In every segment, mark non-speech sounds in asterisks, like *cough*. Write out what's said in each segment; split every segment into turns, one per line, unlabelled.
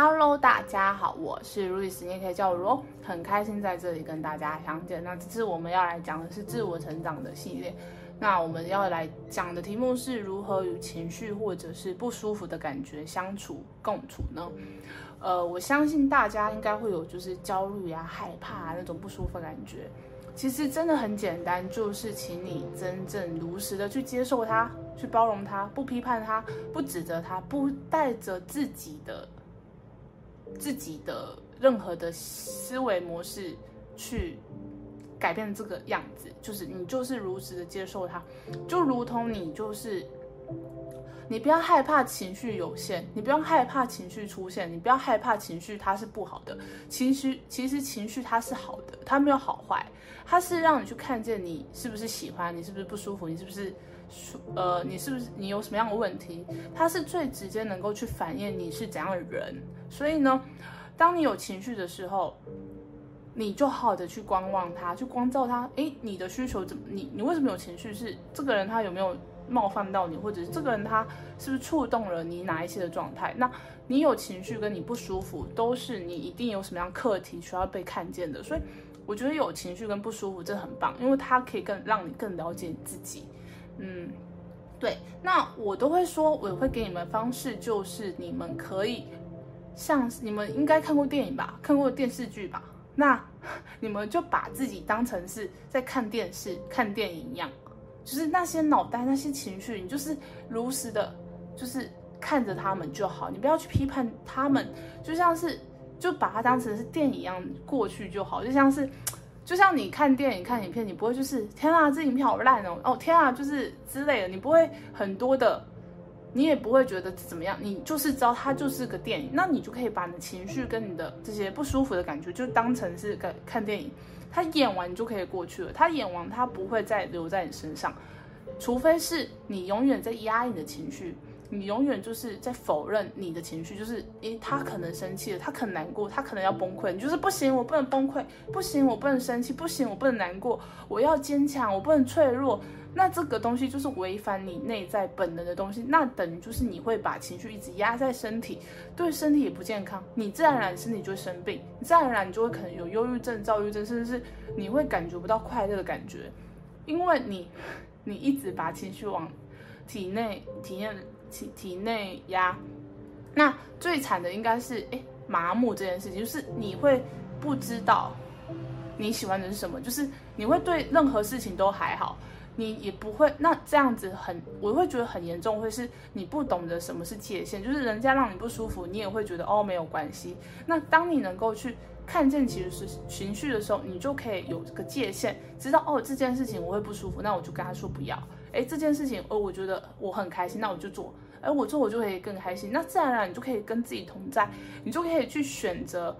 Hello，大家好，我是 Louis，你也可以叫我罗，很开心在这里跟大家相见。那这次我们要来讲的是自我成长的系列，那我们要来讲的题目是如何与情绪或者是不舒服的感觉相处共处呢？呃，我相信大家应该会有就是焦虑啊、害怕啊那种不舒服的感觉。其实真的很简单，就是请你真正如实的去接受它，去包容它，不批判它，不指责它，不带着自己的。自己的任何的思维模式去改变这个样子，就是你就是如实的接受它，就如同你就是，你不要害怕情绪有限，你不要害怕情绪出现，你不要害怕情绪它是不好的，情绪其实情绪它是好的，它没有好坏，它是让你去看见你是不是喜欢，你是不是不舒服，你是不是。呃，你是不是你有什么样的问题？它是最直接能够去反映你是怎样的人。所以呢，当你有情绪的时候，你就好好的去观望他，去关照他。诶，你的需求怎么？你你为什么有情绪？是这个人他有没有冒犯到你，或者是这个人他是不是触动了你哪一些的状态？那你有情绪跟你不舒服，都是你一定有什么样课题需要被看见的。所以我觉得有情绪跟不舒服真的很棒，因为它可以更让你更了解你自己。嗯，对，那我都会说，我会给你们方式，就是你们可以像你们应该看过电影吧，看过电视剧吧，那你们就把自己当成是在看电视、看电影一样，就是那些脑袋、那些情绪，你就是如实的，就是看着他们就好，你不要去批判他们，就像是就把它当成是电影一样过去就好，就像是。就像你看电影、看影片，你不会就是天啊，这影片好烂哦，哦天啊，就是之类的，你不会很多的，你也不会觉得怎么样，你就是知道它就是个电影，那你就可以把你的情绪跟你的这些不舒服的感觉，就当成是个看电影，它演完就可以过去了，它演完它不会再留在你身上，除非是你永远在压抑你的情绪。你永远就是在否认你的情绪，就是诶，他可能生气了，他可能难过，他可能要崩溃，你就是不行，我不能崩溃，不行，我不能生气，不行，我不能难过，我要坚强，我不能脆弱。那这个东西就是违反你内在本能的东西，那等于就是你会把情绪一直压在身体，对身体也不健康，你自然而然身体就会生病，你自然而然你就会可能有忧郁症、躁郁症，甚至是你会感觉不到快乐的感觉，因为你你一直把情绪往体内体验。体体内压，那最惨的应该是诶麻木这件事情，就是你会不知道你喜欢的是什么，就是你会对任何事情都还好，你也不会，那这样子很，我会觉得很严重，会是你不懂得什么是界限，就是人家让你不舒服，你也会觉得哦没有关系。那当你能够去看见其实是情绪的时候，你就可以有这个界限，知道哦这件事情我会不舒服，那我就跟他说不要。哎，这件事情，哦，我觉得我很开心，那我就做。哎，我做我就可以更开心。那自然而然你就可以跟自己同在，你就可以去选择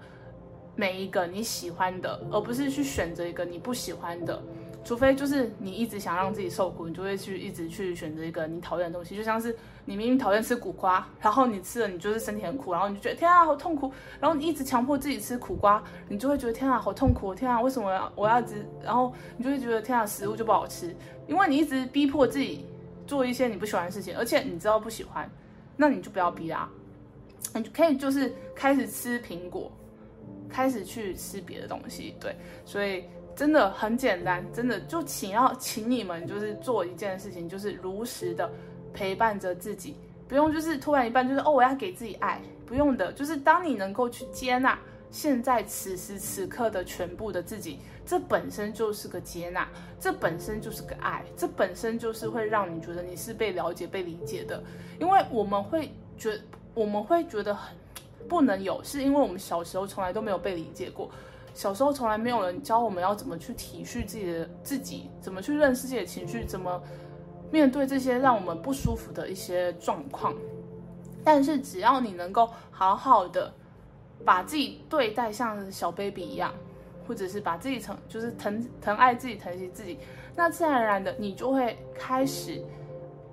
每一个你喜欢的，而不是去选择一个你不喜欢的。除非就是你一直想让自己受苦，你就会去一直去选择一个你讨厌的东西。就像是你明明讨厌吃苦瓜，然后你吃了，你就是身体很苦，然后你就觉得天啊好痛苦，然后你一直强迫自己吃苦瓜，你就会觉得天啊好痛苦，天啊为什么我要我要一直，然后你就会觉得天啊食物就不好吃，因为你一直逼迫自己做一些你不喜欢的事情，而且你知道不喜欢，那你就不要逼啊，你可以就是开始吃苹果，开始去吃别的东西，对，所以。真的很简单，真的就请要请你们就是做一件事情，就是如实的陪伴着自己，不用就是突然一半就是哦我要给自己爱，不用的，就是当你能够去接纳现在此时此刻的全部的自己，这本身就是个接纳，这本身就是个爱，这本身就是会让你觉得你是被了解、被理解的，因为我们会觉我们会觉得很不能有，是因为我们小时候从来都没有被理解过。小时候从来没有人教我们要怎么去体恤自己的自己，怎么去认识自己的情绪，怎么面对这些让我们不舒服的一些状况。但是只要你能够好好的把自己对待像小 baby 一样，或者是把自己疼，就是疼疼爱自己，疼惜自己，那自然而然的你就会开始。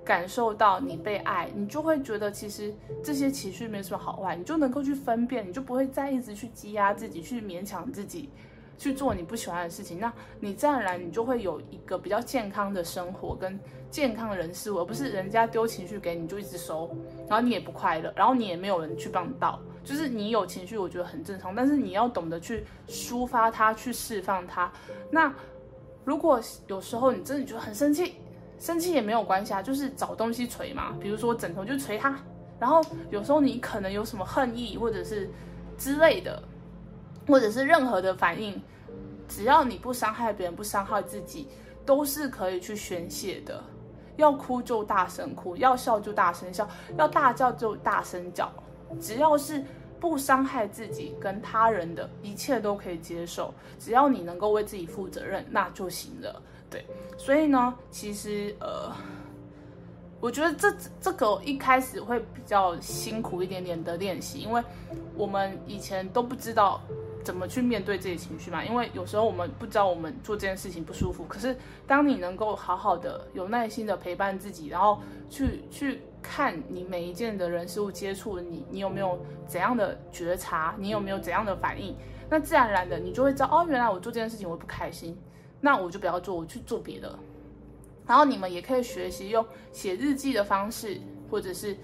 感受到你被爱，你就会觉得其实这些情绪没什么好坏，你就能够去分辨，你就不会再一直去积压自己，去勉强自己去做你不喜欢的事情。那你自然而然你就会有一个比较健康的生活跟健康的人事物，而不是人家丢情绪给你就一直收，然后你也不快乐，然后你也没有人去帮你倒，就是你有情绪，我觉得很正常，但是你要懂得去抒发它，去释放它。那如果有时候你真的觉得很生气，生气也没有关系啊，就是找东西捶嘛，比如说枕头就捶它。然后有时候你可能有什么恨意或者是之类的，或者是任何的反应，只要你不伤害别人，不伤害自己，都是可以去宣泄的。要哭就大声哭，要笑就大声笑，要大叫就大声叫，只要是不伤害自己跟他人的，一切都可以接受。只要你能够为自己负责任，那就行了。对，所以呢，其实呃。我觉得这这个一开始会比较辛苦一点点的练习，因为我们以前都不知道怎么去面对这些情绪嘛。因为有时候我们不知道我们做这件事情不舒服，可是当你能够好好的、有耐心的陪伴自己，然后去去看你每一件的人事物接触你，你有没有怎样的觉察，你有没有怎样的反应，那自然而然的你就会知道，哦，原来我做这件事情我不开心，那我就不要做，我去做别的。然后你们也可以学习用写日记的方式，或者是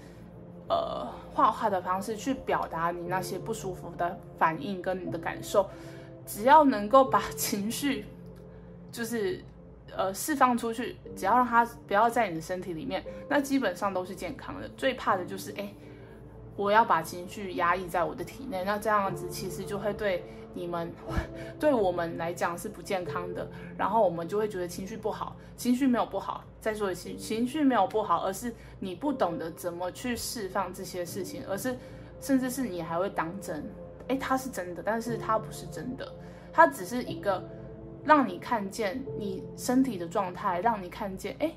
呃画画的方式去表达你那些不舒服的反应跟你的感受。只要能够把 *laughs* 情绪就是呃释放出去，只要让它不要在你的身体里面，那基本上都是健康的。最怕的就是哎，我要把情绪压抑在我的体内，那这样子其实就会对。你们 *laughs* 对我们来讲是不健康的，然后我们就会觉得情绪不好，情绪没有不好。再说一次，情绪没有不好，而是你不懂得怎么去释放这些事情，而是甚至是你还会当真，诶，它是真的，但是它不是真的，它只是一个让你看见你身体的状态，让你看见，诶，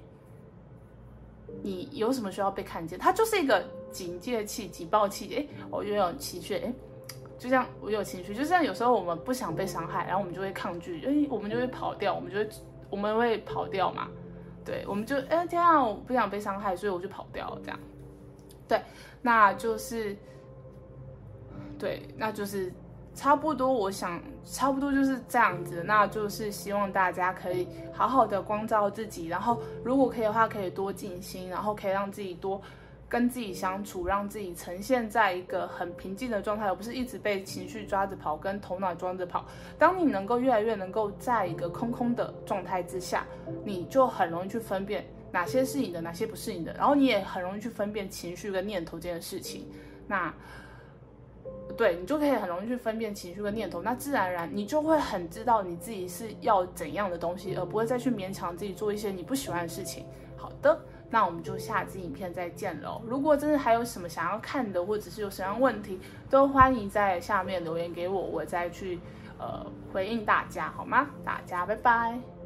你有什么需要被看见？它就是一个警戒器、警报器，诶，我又有情绪，诶。就像我有情绪，就像有时候我们不想被伤害，然后我们就会抗拒，哎，我们就会跑掉，我们就会我们会跑掉嘛，对，我们就哎天啊，我不想被伤害，所以我就跑掉了，这样，对，那就是，对，那就是差不多，我想差不多就是这样子，那就是希望大家可以好好的光照自己，然后如果可以的话，可以多静心，然后可以让自己多。跟自己相处，让自己呈现在一个很平静的状态，而不是一直被情绪抓着跑，跟头脑装着跑。当你能够越来越能够在一个空空的状态之下，你就很容易去分辨哪些是你的，哪些不是你的，然后你也很容易去分辨情绪跟念头这件事情。那，对，你就可以很容易去分辨情绪跟念头，那自然而然你就会很知道你自己是要怎样的东西，而不会再去勉强自己做一些你不喜欢的事情。好的。那我们就下次影片再见喽！如果真的还有什么想要看的，或者是有什么样问题，都欢迎在下面留言给我，我再去呃回应大家，好吗？大家拜拜。